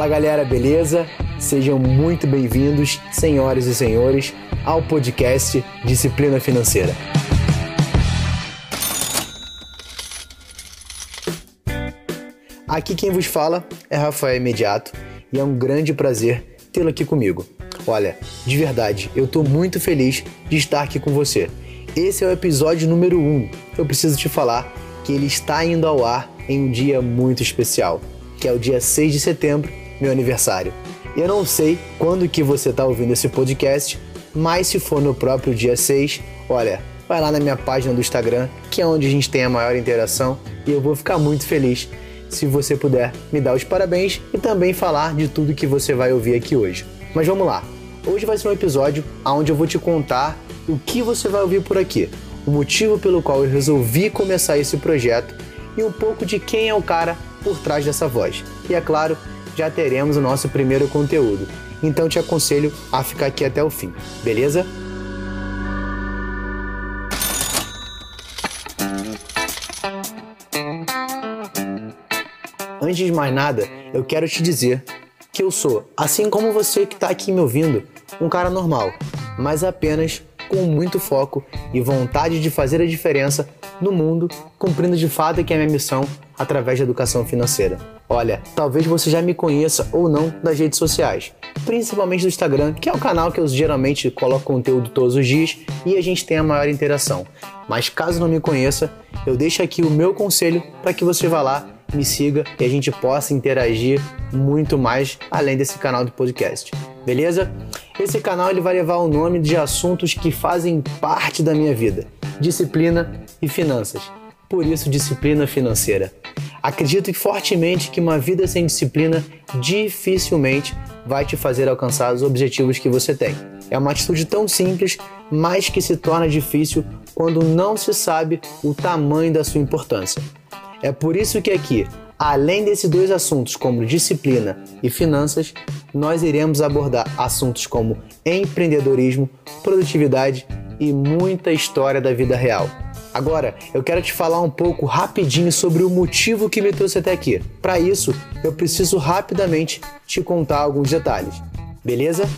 Fala galera, beleza? Sejam muito bem-vindos, senhoras e senhores, ao podcast Disciplina Financeira. Aqui quem vos fala é Rafael Imediato e é um grande prazer tê-lo aqui comigo. Olha, de verdade, eu tô muito feliz de estar aqui com você. Esse é o episódio número 1. Um. Eu preciso te falar que ele está indo ao ar em um dia muito especial, que é o dia 6 de setembro, meu aniversário. Eu não sei quando que você está ouvindo esse podcast, mas se for no próprio dia 6, olha, vai lá na minha página do Instagram, que é onde a gente tem a maior interação, e eu vou ficar muito feliz se você puder me dar os parabéns e também falar de tudo que você vai ouvir aqui hoje. Mas vamos lá. Hoje vai ser um episódio onde eu vou te contar o que você vai ouvir por aqui, o motivo pelo qual eu resolvi começar esse projeto e um pouco de quem é o cara por trás dessa voz. E é claro, já teremos o nosso primeiro conteúdo. Então te aconselho a ficar aqui até o fim, beleza? Antes de mais nada, eu quero te dizer que eu sou, assim como você que está aqui me ouvindo, um cara normal, mas apenas com muito foco e vontade de fazer a diferença no mundo, cumprindo de fato que é a minha missão através da educação financeira. Olha, talvez você já me conheça ou não das redes sociais, principalmente do Instagram, que é o canal que eu geralmente coloco conteúdo todos os dias e a gente tem a maior interação. Mas caso não me conheça, eu deixo aqui o meu conselho para que você vá lá me siga e a gente possa interagir muito mais além desse canal de podcast. Beleza? Esse canal ele vai levar o nome de assuntos que fazem parte da minha vida: disciplina e finanças. Por isso, disciplina financeira. Acredito fortemente que uma vida sem disciplina dificilmente vai te fazer alcançar os objetivos que você tem. É uma atitude tão simples, mas que se torna difícil quando não se sabe o tamanho da sua importância. É por isso que aqui, além desses dois assuntos como disciplina e finanças, nós iremos abordar assuntos como empreendedorismo, produtividade e muita história da vida real. Agora, eu quero te falar um pouco rapidinho sobre o motivo que me trouxe até aqui. Para isso, eu preciso rapidamente te contar alguns detalhes. Beleza?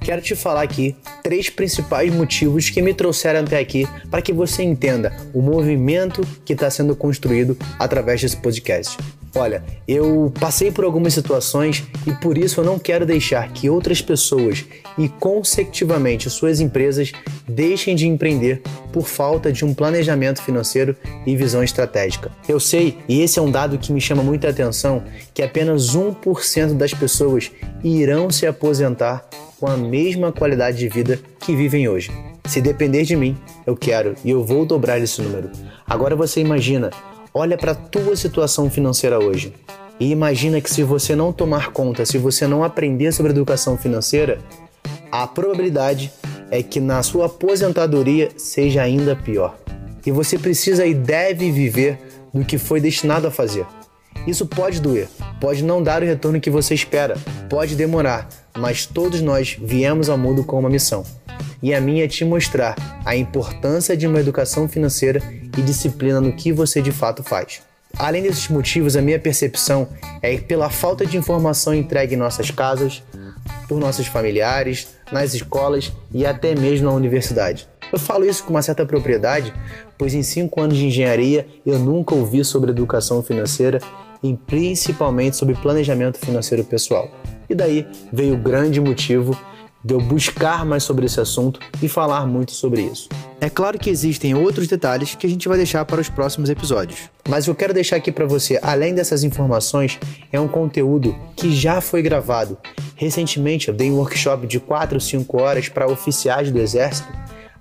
Quero te falar aqui três principais motivos que me trouxeram até aqui para que você entenda o movimento que está sendo construído através desse podcast. Olha, eu passei por algumas situações e por isso eu não quero deixar que outras pessoas e, consecutivamente, suas empresas deixem de empreender por falta de um planejamento financeiro e visão estratégica. Eu sei, e esse é um dado que me chama muita atenção, que apenas 1% das pessoas irão se aposentar com a mesma qualidade de vida que vivem hoje. Se depender de mim, eu quero e eu vou dobrar esse número. Agora você imagina Olha para a tua situação financeira hoje e imagina que se você não tomar conta, se você não aprender sobre educação financeira, a probabilidade é que na sua aposentadoria seja ainda pior. E você precisa e deve viver do que foi destinado a fazer. Isso pode doer, pode não dar o retorno que você espera, pode demorar, mas todos nós viemos ao mundo com uma missão e a minha é te mostrar a importância de uma educação financeira e disciplina no que você de fato faz. Além desses motivos, a minha percepção é que pela falta de informação entregue em nossas casas, por nossos familiares, nas escolas e até mesmo na universidade. Eu falo isso com uma certa propriedade, pois em cinco anos de engenharia eu nunca ouvi sobre educação financeira e principalmente sobre planejamento financeiro pessoal. E daí veio o grande motivo de eu buscar mais sobre esse assunto e falar muito sobre isso. É claro que existem outros detalhes que a gente vai deixar para os próximos episódios. Mas eu quero deixar aqui para você, além dessas informações, é um conteúdo que já foi gravado. Recentemente eu dei um workshop de 4 ou 5 horas para oficiais do Exército,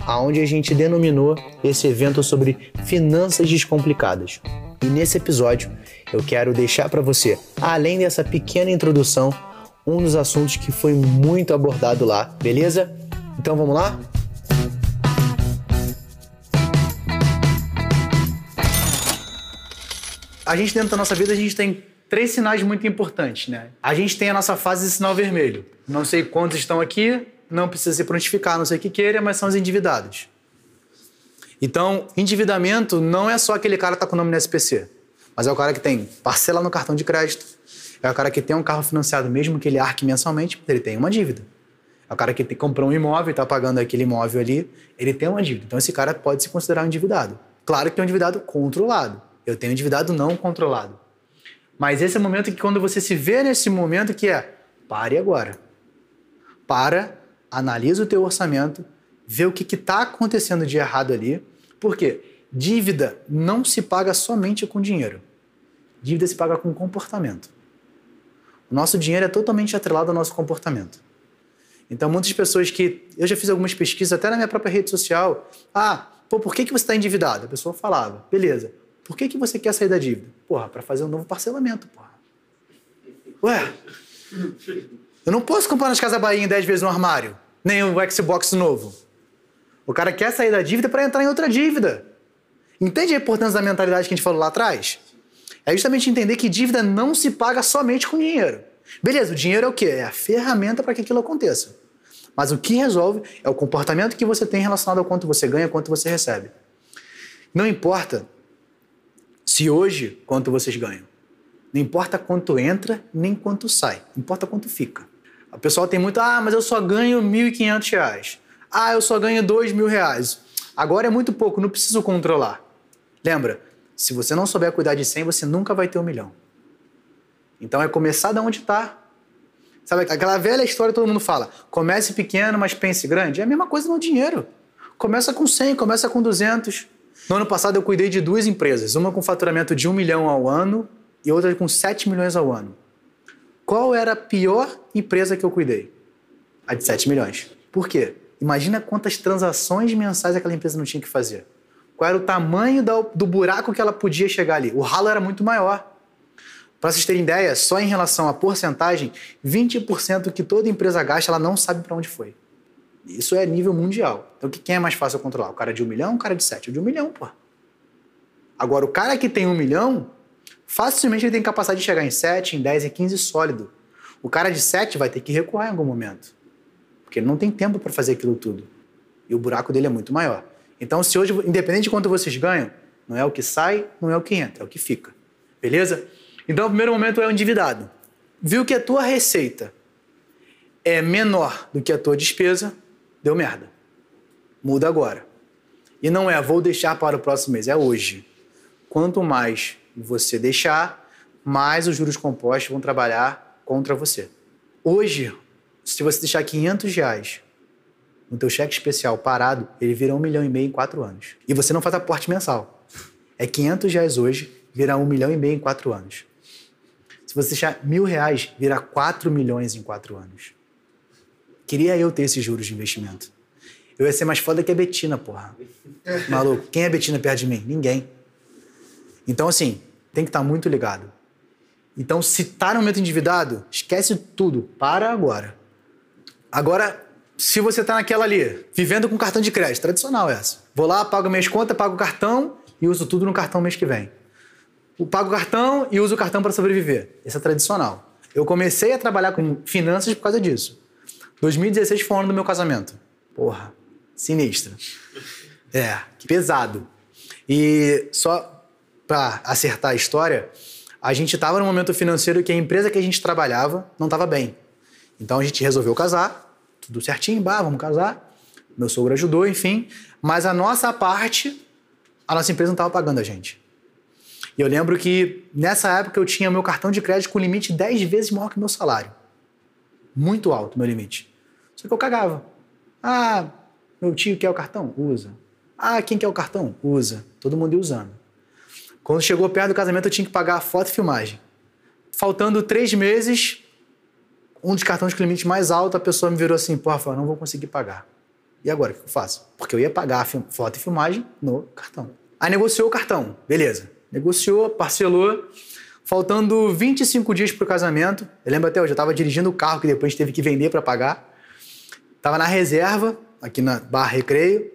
aonde a gente denominou esse evento sobre finanças descomplicadas. E nesse episódio eu quero deixar para você, além dessa pequena introdução, um dos assuntos que foi muito abordado lá, beleza? Então vamos lá? A gente dentro da nossa vida a gente tem três sinais muito importantes, né? A gente tem a nossa fase de sinal vermelho. Não sei quantos estão aqui, não precisa se prontificar, não sei o que queira, mas são os endividados. Então, endividamento não é só aquele cara que está com o nome no SPC, mas é o cara que tem parcela no cartão de crédito, É o cara que tem um carro financiado, mesmo que ele arque mensalmente, ele tem uma dívida. É o cara que comprou um imóvel e está pagando aquele imóvel ali, ele tem uma dívida. Então esse cara pode se considerar um endividado. Claro que é um endividado controlado. Eu tenho endividado não controlado. Mas esse é o momento que quando você se vê nesse momento que é, pare agora. Para, analisa o teu orçamento, vê o que está acontecendo de errado ali. Por quê? Dívida não se paga somente com dinheiro. Dívida se paga com comportamento. O nosso dinheiro é totalmente atrelado ao nosso comportamento. Então, muitas pessoas que. Eu já fiz algumas pesquisas, até na minha própria rede social. Ah, pô, por que, que você está endividado? A pessoa falava, beleza. Por que, que você quer sair da dívida? Porra, para fazer um novo parcelamento, porra. Ué, eu não posso comprar nas Casas Bahia em 10 vezes no armário, nem o Xbox novo. O cara quer sair da dívida para entrar em outra dívida. Entende a importância da mentalidade que a gente falou lá atrás? É justamente entender que dívida não se paga somente com dinheiro. Beleza, o dinheiro é o quê? É a ferramenta para que aquilo aconteça. Mas o que resolve é o comportamento que você tem relacionado ao quanto você ganha, quanto você recebe. Não importa se hoje quanto vocês ganham. Não importa quanto entra, nem quanto sai. Importa quanto fica. O pessoal tem muito, ah, mas eu só ganho R$ 1.500. Ah, eu só ganho R$ reais. Agora é muito pouco, não preciso controlar. Lembra, se você não souber cuidar de 100, você nunca vai ter um milhão. Então é começar da onde está. Sabe aquela velha história que todo mundo fala: comece pequeno, mas pense grande? É a mesma coisa no dinheiro. Começa com 100, começa com 200. No ano passado eu cuidei de duas empresas, uma com faturamento de 1 milhão ao ano e outra com 7 milhões ao ano. Qual era a pior empresa que eu cuidei? A de 7 milhões. Por quê? Imagina quantas transações mensais aquela empresa não tinha que fazer. Qual era o tamanho do buraco que ela podia chegar ali? O ralo era muito maior. Para vocês terem ideia, só em relação à porcentagem, 20% que toda empresa gasta, ela não sabe para onde foi. Isso é nível mundial. Então, quem é mais fácil controlar? O cara de um milhão o cara de sete? O de um milhão, pô. Agora, o cara que tem um milhão, facilmente ele tem capacidade de chegar em 7, em 10, em 15 sólido. O cara de 7 vai ter que recuar em algum momento. Porque ele não tem tempo para fazer aquilo tudo. E o buraco dele é muito maior. Então, se hoje, independente de quanto vocês ganham, não é o que sai, não é o que entra, é o que fica. Beleza? Então, o primeiro momento é o endividado. Viu que a tua receita é menor do que a tua despesa, deu merda. Muda agora. E não é vou deixar para o próximo mês, é hoje. Quanto mais você deixar, mais os juros compostos vão trabalhar contra você. Hoje, se você deixar 500 reais no teu cheque especial parado, ele vira um milhão e meio em quatro anos. E você não faz aporte mensal. É 500 reais hoje, vira um milhão e meio em quatro anos. Se você deixar mil reais, vira 4 milhões em quatro anos. Queria eu ter esses juros de investimento. Eu ia ser mais foda que a Betina, porra. Maluco, quem é Betina perto de mim? Ninguém. Então, assim, tem que estar tá muito ligado. Então, se tá no momento endividado, esquece tudo. Para agora. Agora, se você tá naquela ali, vivendo com cartão de crédito, tradicional essa. Vou lá, pago minhas contas, pago o cartão e uso tudo no cartão mês que vem. Eu pago o cartão e uso o cartão para sobreviver. Esse é tradicional. Eu comecei a trabalhar com finanças por causa disso. 2016 foi o ano do meu casamento. Porra, sinistra. É, pesado. E só para acertar a história, a gente estava num momento financeiro que a empresa que a gente trabalhava não estava bem. Então a gente resolveu casar, tudo certinho, bah, vamos casar. Meu sogro ajudou, enfim. Mas a nossa parte, a nossa empresa não estava pagando a gente. E eu lembro que nessa época eu tinha meu cartão de crédito com limite 10 vezes maior que o meu salário. Muito alto meu limite. Só que eu cagava. Ah, meu tio quer o cartão? Usa. Ah, quem quer o cartão? Usa. Todo mundo ia usando. Quando chegou perto do casamento, eu tinha que pagar a foto e filmagem. Faltando três meses, um dos cartões com limite mais alto, a pessoa me virou assim: pô, Rafael, não vou conseguir pagar. E agora, o que eu faço? Porque eu ia pagar foto e filmagem no cartão. Aí negociou o cartão, beleza. Negociou, parcelou. Faltando 25 dias para o casamento, eu lembro até hoje, eu estava dirigindo o carro que depois teve que vender para pagar. Tava na reserva, aqui na Barra Recreio.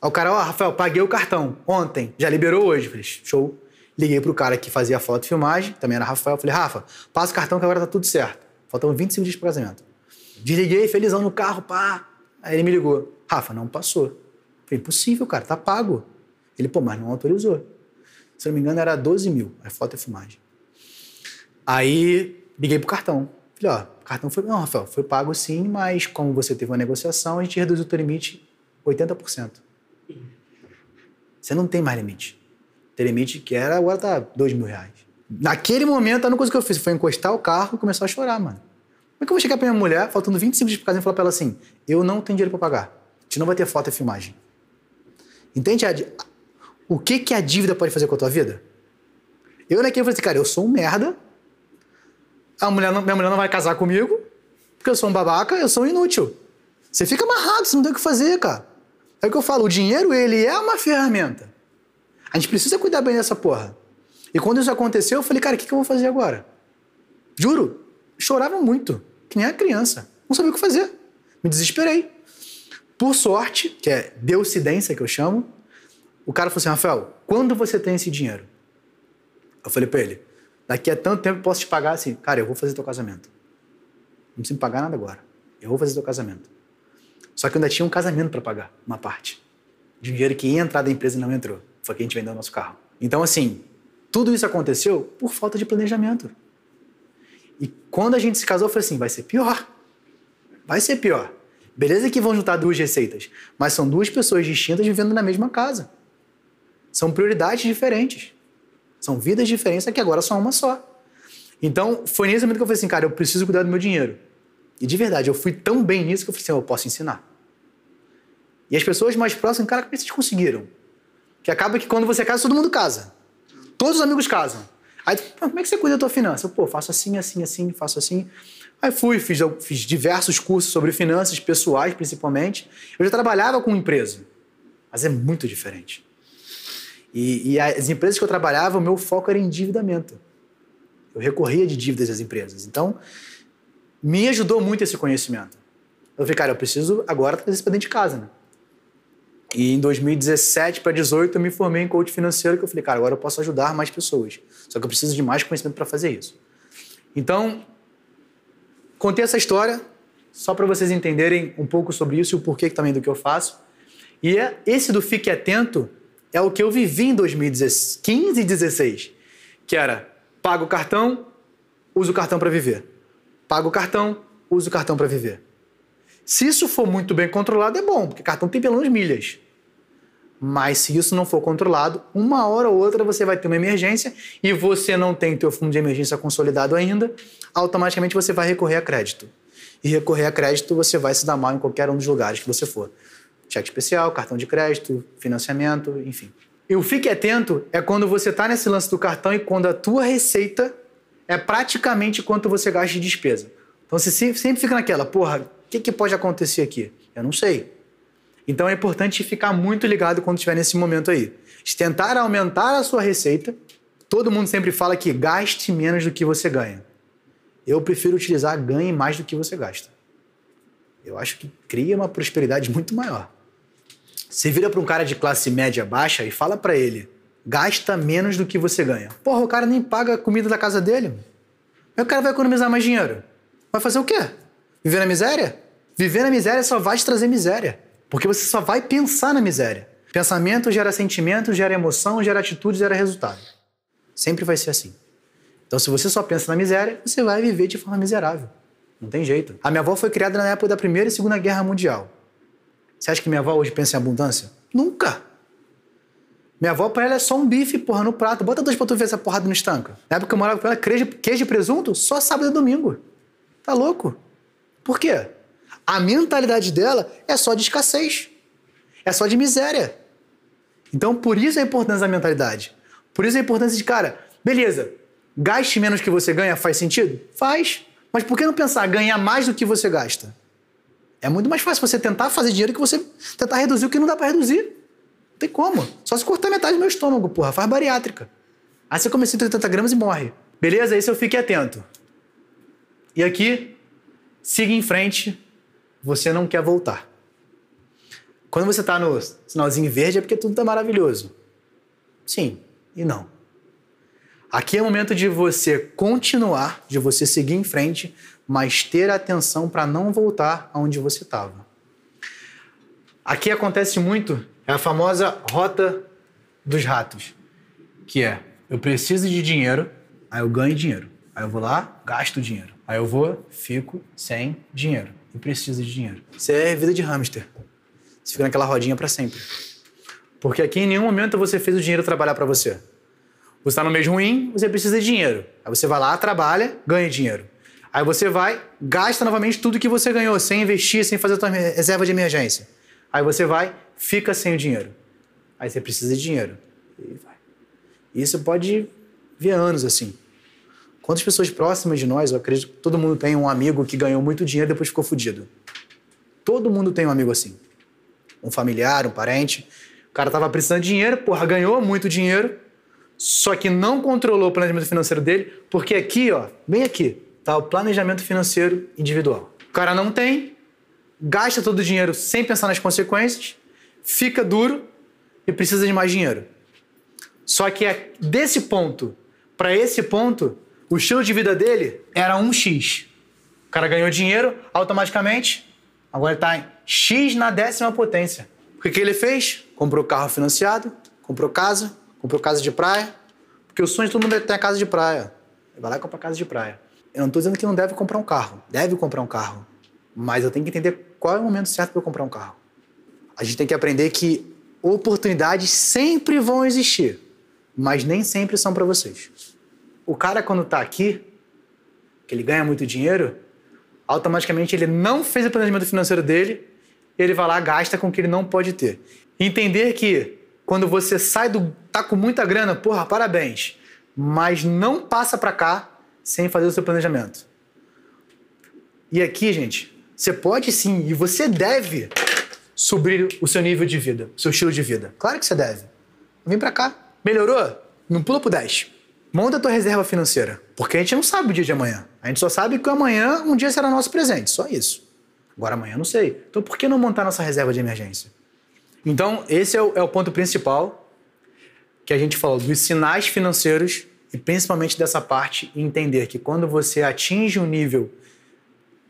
Aí o cara, ó, oh, Rafael, paguei o cartão ontem, já liberou hoje. Falei, show. Liguei pro cara que fazia foto e filmagem, também era Rafael. Falei, Rafa, passa o cartão que agora tá tudo certo. Faltam 25 dias pro casamento. Desliguei, felizão no carro, pá. Aí ele me ligou. Rafa, não passou. Falei, impossível, cara, tá pago. Ele, pô, mas não autorizou. Se não me engano, era 12 mil, a foto e filmagem. Aí Liguei pro cartão. Falei, ó, o cartão foi. Não, Rafael, foi pago sim, mas como você teve uma negociação, a gente reduziu o teu limite 80%. Você não tem mais limite. Tem limite que era, agora tá 2 mil reais. Naquele momento, a única coisa que eu fiz foi encostar o carro e começar a chorar, mano. Como é que eu vou chegar pra minha mulher, faltando 25 dias pra casa, e falar pra ela assim: eu não tenho dinheiro pra pagar. A gente não vai ter foto e filmagem. Entende o que, que a dívida pode fazer com a tua vida? Eu naquele falei assim, cara, eu sou um merda. A mulher não, minha mulher não vai casar comigo, porque eu sou um babaca, eu sou um inútil. Você fica amarrado, você não tem o que fazer, cara. É o que eu falo, o dinheiro, ele é uma ferramenta. A gente precisa cuidar bem dessa porra. E quando isso aconteceu, eu falei, cara, o que, que eu vou fazer agora? Juro, chorava muito, que nem a criança. Não sabia o que fazer. Me desesperei. Por sorte, que é deucidência que eu chamo, o cara falou assim, Rafael, quando você tem esse dinheiro? Eu falei pra ele, daqui a tanto tempo eu posso te pagar assim, cara, eu vou fazer teu casamento. Não precisa me pagar nada agora. Eu vou fazer teu casamento. Só que eu ainda tinha um casamento para pagar, uma parte. Dinheiro que ia entrar da empresa e não entrou. Foi que a gente vendeu o nosso carro. Então, assim, tudo isso aconteceu por falta de planejamento. E quando a gente se casou, falei assim: vai ser pior. Vai ser pior. Beleza que vão juntar duas receitas, mas são duas pessoas distintas vivendo na mesma casa. São prioridades diferentes. São vidas diferentes, que agora são uma só. Então, foi nesse momento que eu falei assim, cara, eu preciso cuidar do meu dinheiro. E de verdade, eu fui tão bem nisso que eu falei assim, eu posso ensinar. E as pessoas mais próximas, cara, como é vocês conseguiram? Que acaba que quando você casa, todo mundo casa. Todos os amigos casam. Aí, como é que você cuida da tua finança? Pô, faço assim, assim, assim, faço assim. Aí fui, fiz, fiz diversos cursos sobre finanças pessoais, principalmente. Eu já trabalhava com empresa, mas é muito diferente. E, e as empresas que eu trabalhava, o meu foco era endividamento. Eu recorria de dívidas às empresas. Então, me ajudou muito esse conhecimento. Eu falei, cara, eu preciso agora trazer isso para dentro de casa, né? E em 2017 para 2018 eu me formei em coach financeiro que eu falei, cara, agora eu posso ajudar mais pessoas. Só que eu preciso de mais conhecimento para fazer isso. Então, contei essa história só para vocês entenderem um pouco sobre isso e o porquê também do que eu faço. E é, esse do Fique Atento é o que eu vivi em 2015 e 2016, que era pago o cartão, uso o cartão para viver. Pago o cartão, uso o cartão para viver. Se isso for muito bem controlado, é bom, porque cartão tem pelo menos milhas. Mas se isso não for controlado, uma hora ou outra você vai ter uma emergência e você não tem teu fundo de emergência consolidado ainda, automaticamente você vai recorrer a crédito. E recorrer a crédito você vai se dar mal em qualquer um dos lugares que você for cheque especial, cartão de crédito, financiamento, enfim. E o fique atento é quando você está nesse lance do cartão e quando a tua receita é praticamente quanto você gasta de despesa. Então você sempre fica naquela, porra, o que, que pode acontecer aqui? Eu não sei. Então é importante ficar muito ligado quando estiver nesse momento aí. De tentar aumentar a sua receita. Todo mundo sempre fala que gaste menos do que você ganha. Eu prefiro utilizar ganhe mais do que você gasta. Eu acho que cria uma prosperidade muito maior. Você vira para um cara de classe média baixa e fala para ele: gasta menos do que você ganha. Porra, o cara nem paga a comida da casa dele. Aí o cara vai economizar mais dinheiro. Vai fazer o quê? Viver na miséria? Viver na miséria só vai te trazer miséria. Porque você só vai pensar na miséria. Pensamento gera sentimento, gera emoção, gera atitude, gera resultado. Sempre vai ser assim. Então, se você só pensa na miséria, você vai viver de forma miserável. Não tem jeito. A minha avó foi criada na época da Primeira e Segunda Guerra Mundial. Você acha que minha avó hoje pensa em abundância? Nunca. Minha avó, pra ela, é só um bife, porra, no prato. Bota dois pra tu ver essa porrada no estanca. Na época que eu morava com ela, queijo, e presunto, só sábado e domingo. Tá louco? Por quê? A mentalidade dela é só de escassez. É só de miséria. Então, por isso a importância da mentalidade. Por isso a importância de, cara, beleza, gaste menos que você ganha, faz sentido? Faz. Mas por que não pensar ganhar mais do que você gasta? É muito mais fácil você tentar fazer dinheiro que você tentar reduzir o que não dá para reduzir. Não tem como. Só se cortar metade do meu estômago, porra. Faz bariátrica. Aí você come 180 gramas e morre. Beleza? Isso eu fique atento. E aqui, siga em frente. Você não quer voltar. Quando você está no sinalzinho verde é porque tudo está maravilhoso. Sim e não. Aqui é o momento de você continuar, de você seguir em frente, mas ter atenção para não voltar aonde você estava. Aqui acontece muito é a famosa rota dos ratos, que é eu preciso de dinheiro, aí eu ganho dinheiro. Aí eu vou lá, gasto dinheiro. Aí eu vou, fico sem dinheiro. E preciso de dinheiro. Isso é vida de hamster. Você fica naquela rodinha para sempre. Porque aqui em nenhum momento você fez o dinheiro trabalhar para você. Você está no mês ruim, você precisa de dinheiro. Aí você vai lá, trabalha, ganha dinheiro. Aí você vai, gasta novamente tudo que você ganhou, sem investir, sem fazer a sua reserva de emergência. Aí você vai, fica sem o dinheiro. Aí você precisa de dinheiro. E vai. Isso pode vir anos assim. Quantas pessoas próximas de nós, eu acredito que todo mundo tem um amigo que ganhou muito dinheiro e depois ficou fudido. Todo mundo tem um amigo assim. Um familiar, um parente. O cara tava precisando de dinheiro, porra, ganhou muito dinheiro, só que não controlou o planejamento financeiro dele, porque aqui, ó, bem aqui, tá o planejamento financeiro individual. O cara não tem, gasta todo o dinheiro sem pensar nas consequências, fica duro e precisa de mais dinheiro. Só que é desse ponto para esse ponto, o estilo de vida dele era um X. O cara ganhou dinheiro automaticamente, agora está em X na décima potência. O que, que ele fez? Comprou carro financiado, comprou casa, comprou casa de praia, porque o sonho de todo mundo é ter a casa de praia. Ele vai lá e compra casa de praia. Eu não estou dizendo que não deve comprar um carro. Deve comprar um carro. Mas eu tenho que entender qual é o momento certo para eu comprar um carro. A gente tem que aprender que oportunidades sempre vão existir, mas nem sempre são para vocês. O cara, quando está aqui, que ele ganha muito dinheiro, automaticamente ele não fez o planejamento financeiro dele, ele vai lá gasta com o que ele não pode ter. Entender que quando você sai do. tá com muita grana, porra, parabéns. Mas não passa para cá sem fazer o seu planejamento. E aqui, gente, você pode sim e você deve subir o seu nível de vida, o seu estilo de vida. Claro que você deve. Vem para cá. Melhorou? Não pula pro 10. Monta a tua reserva financeira. Porque a gente não sabe o dia de amanhã. A gente só sabe que amanhã um dia será nosso presente. Só isso. Agora amanhã não sei. Então por que não montar nossa reserva de emergência? Então, esse é o, é o ponto principal que a gente falou dos sinais financeiros e principalmente dessa parte entender que quando você atinge um nível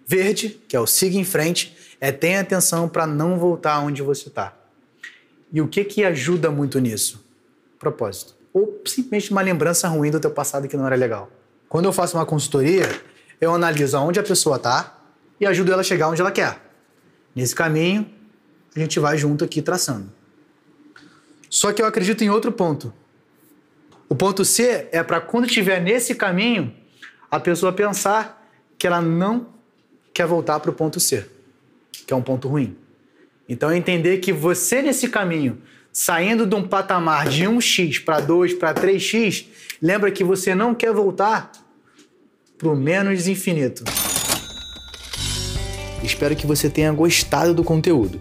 verde, que é o siga em frente, é tenha atenção para não voltar onde você está. E o que que ajuda muito nisso? Propósito ou simplesmente uma lembrança ruim do teu passado que não era legal. Quando eu faço uma consultoria, eu analiso aonde a pessoa está e ajudo ela a chegar onde ela quer. Nesse caminho, a gente vai junto aqui traçando. Só que eu acredito em outro ponto. O ponto C é para quando estiver nesse caminho, a pessoa pensar que ela não quer voltar para o ponto C, que é um ponto ruim. Então, entender que você nesse caminho saindo de um patamar de 1x para 2 para 3x, lembra que você não quer voltar para o menos infinito. Espero que você tenha gostado do conteúdo.